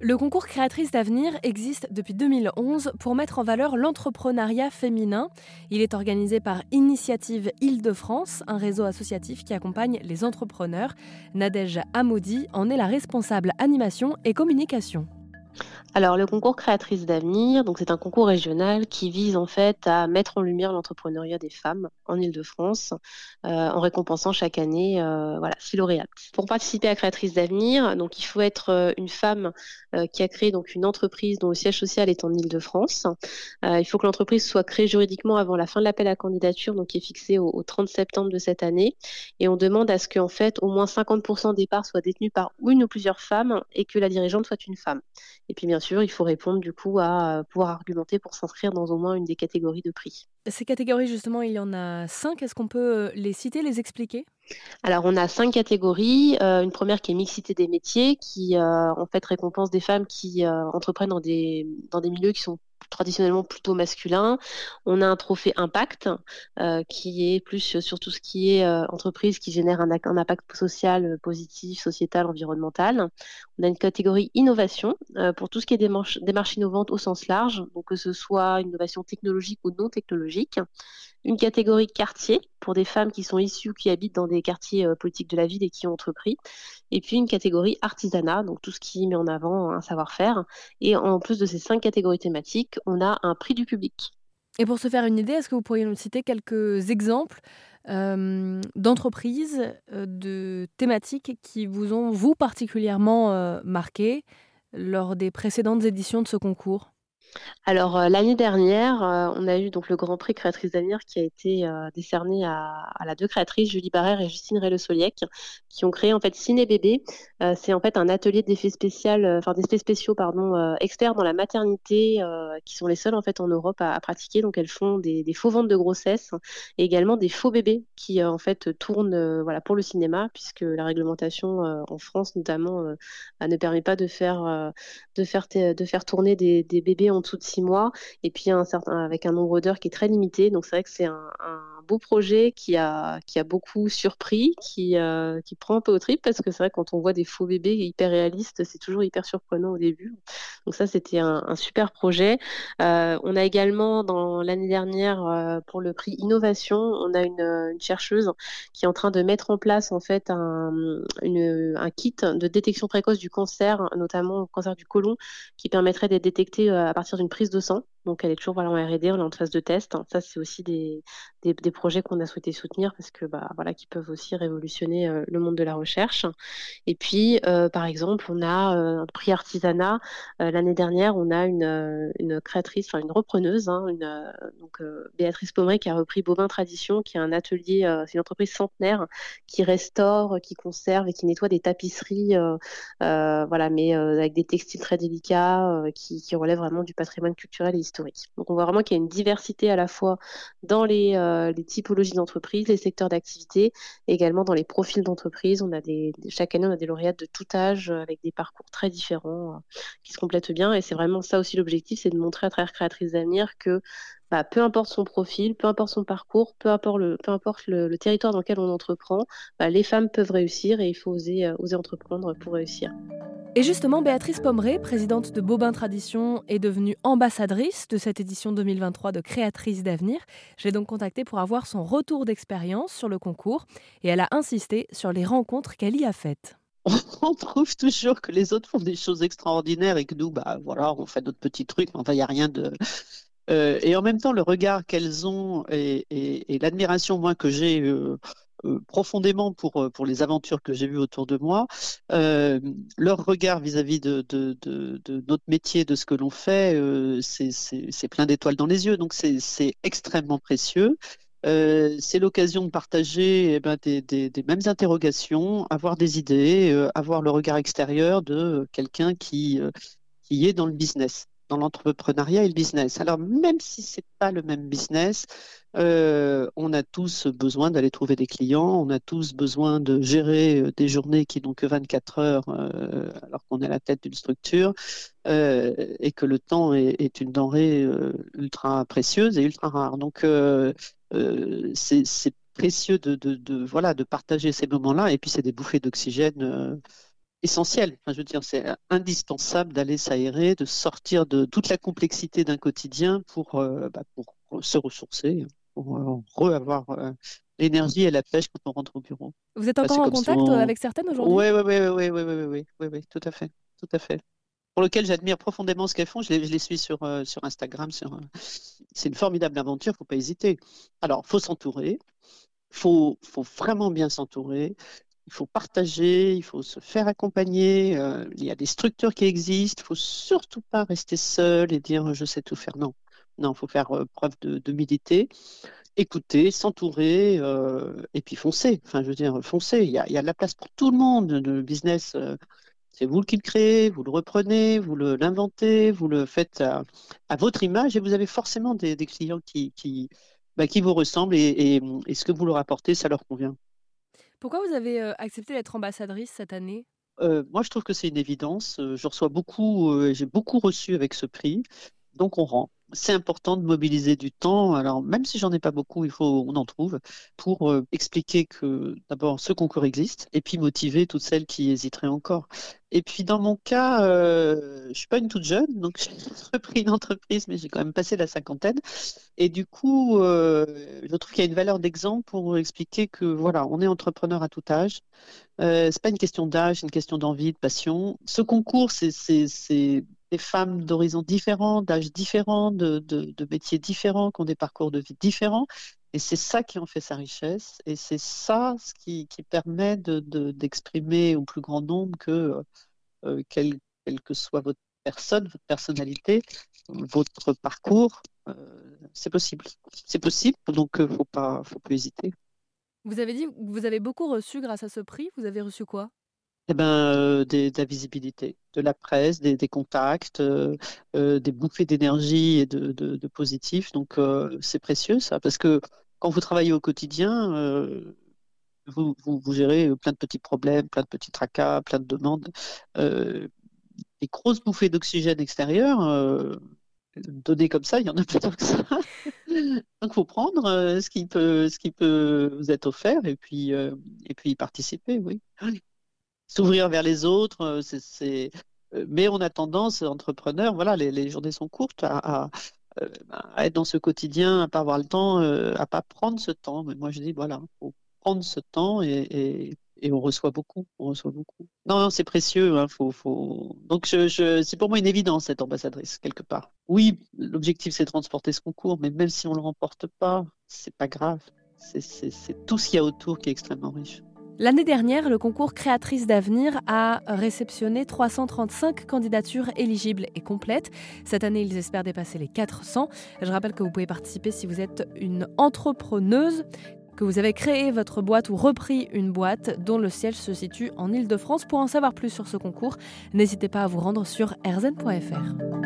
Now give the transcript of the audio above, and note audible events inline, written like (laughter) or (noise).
Le concours Créatrice d'avenir existe depuis 2011 pour mettre en valeur l'entrepreneuriat féminin. Il est organisé par Initiative Île-de-France, un réseau associatif qui accompagne les entrepreneurs. Nadège Amoudi en est la responsable animation et communication. Alors le concours Créatrice d'avenir, c'est un concours régional qui vise en fait à mettre en lumière l'entrepreneuriat des femmes en Île-de-France euh, en récompensant chaque année euh, voilà six lauréates. Pour participer à Créatrice d'avenir, il faut être euh, une femme qui a créé donc une entreprise dont le siège social est en Île-de-France. il faut que l'entreprise soit créée juridiquement avant la fin de l'appel à candidature, donc qui est fixé au, 30 septembre de cette année. Et on demande à ce qu'en fait au moins 50% des parts soient détenues par une ou plusieurs femmes et que la dirigeante soit une femme. Et puis bien sûr, il faut répondre du coup à pouvoir argumenter pour s'inscrire dans au moins une des catégories de prix. Ces catégories, justement, il y en a cinq. Est-ce qu'on peut les citer, les expliquer? Alors, on a cinq catégories. une première qui est mixité des métiers, qui en fait récompense des femmes qui entreprennent dans des, dans des milieux qui sont traditionnellement plutôt masculin. On a un trophée impact euh, qui est plus sur tout ce qui est euh, entreprise qui génère un, impact social euh, positif, sociétal, environnemental. On a une catégorie innovation pour tout ce qui est démarche, démarche innovante au sens large, donc que ce soit innovation technologique ou non technologique une catégorie quartier pour des femmes qui sont issues, qui habitent dans des quartiers politiques de la ville et qui ont entrepris, et puis une catégorie artisanat, donc tout ce qui met en avant un savoir-faire. Et en plus de ces cinq catégories thématiques, on a un prix du public. Et pour se faire une idée, est-ce que vous pourriez nous citer quelques exemples euh, d'entreprises, euh, de thématiques qui vous ont, vous, particulièrement marqué lors des précédentes éditions de ce concours? Alors, euh, l'année dernière, euh, on a eu donc le Grand Prix Créatrice d'avenir qui a été euh, décerné à, la deux créatrices, Julie Barrère et Justine Rélosoliec, qui ont créé en fait Ciné Bébé. c'est en fait un atelier d'effets spéciaux, enfin d'effets spéciaux, pardon, experts dans la maternité, qui sont les seuls en fait en Europe à, pratiquer. Donc, elles font des, faux ventes de grossesse et également des faux bébés qui en fait tournent, voilà, pour le cinéma, puisque la réglementation en France notamment ne permet pas de faire, de faire, de faire tourner des, des bébés en dessous de six mois, et puis un certain, avec un nombre d'heures qui est très limité. Donc c'est vrai que c'est un, beau projet qui a, qui a beaucoup surpris, qui, euh, qui prend un peu au trip, parce que c'est vrai quand on voit des faux bébés hyper réalistes, c'est toujours hyper surprenant au début. Donc ça, c'était un, super projet. Euh, on a également, dans l'année dernière, euh, pour le prix Innovation, on a une, chercheuse qui est en train de mettre en place en fait un, un kit de détection précoce du cancer, notamment le cancer du côlon, qui permettrait d'être détecté à partir d'une prise de sang. Donc elle est toujours voilà, en R&D, on est en phase de test. Ça, c'est aussi des, des, projets qu'on a souhaité soutenir parce que bah, voilà, qui peuvent aussi révolutionner euh, le monde de la recherche. Et puis, euh, par exemple, on a euh, un prix artisanat. L'année dernière, on a une, une créatrice, enfin une repreneuse, hein, une, donc Béatrice Pomeray qui a repris Bobin Tradition, qui est un atelier, c'est une entreprise centenaire qui restaure, qui conserve et qui nettoie des tapisseries, voilà, mais avec des textiles très délicats, qui, qui relèvent vraiment du patrimoine culturel et historique donc on voit vraiment qu'il y a une diversité à la fois dans les, euh, typologies d'entreprise, les secteurs d'activité, également dans les profils d'entreprise. On a chaque année, on a des lauréates de tout âge euh, avec des parcours très différents euh, qui se complètent bien. Et c'est vraiment ça aussi l'objectif, c'est de montrer à travers Créatrice d'avenir que bah, peu importe son profil, peu importe son parcours, peu importe le, peu importe le, territoire dans lequel on entreprend, bah, les femmes peuvent réussir et il faut oser, oser entreprendre pour réussir. Et justement, Béatrice Pomeray, présidente de Bobin Tradition, est devenue ambassadrice de cette édition 2023 de Créatrice d'avenir. J'ai donc contacté pour avoir son retour d'expérience sur le concours et elle a insisté sur les rencontres qu'elle y a faites. (laughs) On trouve toujours que les autres font des choses extraordinaires et que nous, bah voilà, on fait d'autres petits trucs, mais enfin, il n'y a rien de. Euh, et en même temps, le regard qu'elles ont et, l'admiration, que j'ai euh, euh, profondément pour, pour les aventures que j'ai vues autour de moi. Leur regard vis-à-vis de, notre métier, de ce que l'on fait, c'est plein d'étoiles dans les yeux. Donc c'est extrêmement précieux. c'est l'occasion de partager eh ben, des, mêmes interrogations, avoir des idées, avoir le regard extérieur de quelqu'un qui, qui est dans le business dans l'entrepreneuriat et le business. Alors, même si ce n'est pas le même business, euh, on a tous besoin d'aller trouver des clients, on a tous besoin de gérer euh, des journées qui n'ont que 24 heures euh, alors qu'on est la tête d'une structure et que le temps est, une denrée ultra précieuse et ultra rare. Donc, c'est précieux de, voilà, de partager ces moments-là et puis c'est des bouffées d'oxygène essentiel. Enfin, je veux dire, c'est indispensable d'aller s'aérer, de sortir de toute la complexité d'un quotidien pour, bah, pour se ressourcer, pour re-avoir l'énergie et la pêche quand on rentre au bureau. Vous êtes encore en contact avec certaines aujourd'hui? Oui, oui, oui, oui, oui, oui, oui, tout à fait, tout à fait. Pour lequel j'admire profondément ce qu'elles font. Je les, je les suis sur, euh, sur Instagram. Sur, euh, c'est une formidable aventure, il ne faut pas hésiter. Alors, il faut s'entourer, il faut, faut vraiment bien s'entourer, il faut partager, il faut se faire accompagner. Euh, il y a des structures qui existent. Il ne faut surtout pas rester seul et dire je sais tout faire. Non, non, il faut faire preuve de, d'humilité écouter, s'entourer euh, et puis foncer. Enfin, je veux dire, foncer. Il y a, de la place pour tout le monde. Le business, euh, c'est vous qui le créez, vous le reprenez, vous l'inventez, vous le faites à, votre image et vous avez forcément des, clients bah, qui, vous ressemblent et, ce que vous leur apportez, ça leur convient. Pourquoi vous avez euh, accepté d'être ambassadrice cette année? Moi, je trouve que c'est une évidence. Je reçois beaucoup, j'ai beaucoup reçu avec ce prix, donc on rend c'est important de mobiliser du temps. Alors, même si j'en ai pas beaucoup, il faut, on en trouve, pour euh, expliquer que d'abord ce concours existe et puis motiver toutes celles qui hésiteraient encore. Et puis, dans mon cas, euh, je suis pas une toute jeune, donc (laughs) j'ai repris une entreprise, mais j'ai quand même passé la cinquantaine. Et du coup, euh, je trouve qu'il y a une valeur d'exemple pour expliquer que voilà, on est entrepreneur à tout âge. Euh, c'est pas une question d'âge, c'est une question d'envie, de passion. Ce concours, c'est des femmes d'horizons différents, d'âges différents, de, métiers différents, qui ont des parcours de vie différents. Et c'est ça qui en fait sa richesse. Et c'est ça ce qui, permet d'exprimer au plus grand nombre que, euh, quelle, que soit votre personne, votre personnalité, votre parcours, euh, c'est possible. C'est possible, donc il euh, ne faut pas, faut pas hésiter. Vous avez dit que vous avez beaucoup reçu grâce à ce prix. Vous avez reçu quoi? Eh ben, euh, de la visibilité, de la presse, des, contacts, euh, euh, des bouffées d'énergie et de, de, positif. Donc, c'est précieux ça, parce que quand vous travaillez au quotidien, vous, vous, gérez plein de petits problèmes, plein de petits tracas, plein de demandes. des grosses bouffées d'oxygène extérieur, données comme ça, il y en a (laughs) plus que ça. Donc, faut prendre ce, qui peut, ce qui peut vous être offert et puis, et puis y participer, oui s'ouvrir vers les autres. Euh, euh, mais on a tendance, entrepreneurs, voilà, les, journées sont courtes, à, euh, à, être dans ce quotidien, à pas avoir le temps, à pas prendre ce temps. Mais moi, je dis, voilà, faut prendre ce temps et, on reçoit beaucoup. On reçoit beaucoup. Non, non c'est précieux. Hein, faut, faut... Donc, c'est pour moi une évidence, cette ambassadrice, quelque part. Oui, l'objectif, c'est de transporter ce concours, mais même si on ne le remporte pas, c'est pas grave. C'est tout ce qu'il y a autour qui est extrêmement riche. L'année dernière, le concours Créatrice d'avenir a réceptionné 335 candidatures éligibles et complètes. Cette année, ils espèrent dépasser les 400. Je rappelle que vous pouvez participer si vous êtes une entrepreneuse que vous avez créé votre boîte ou repris une boîte dont le siège se situe en Ile-de-France. Pour en savoir plus sur ce concours, n'hésitez pas à vous rendre sur rzn.fr.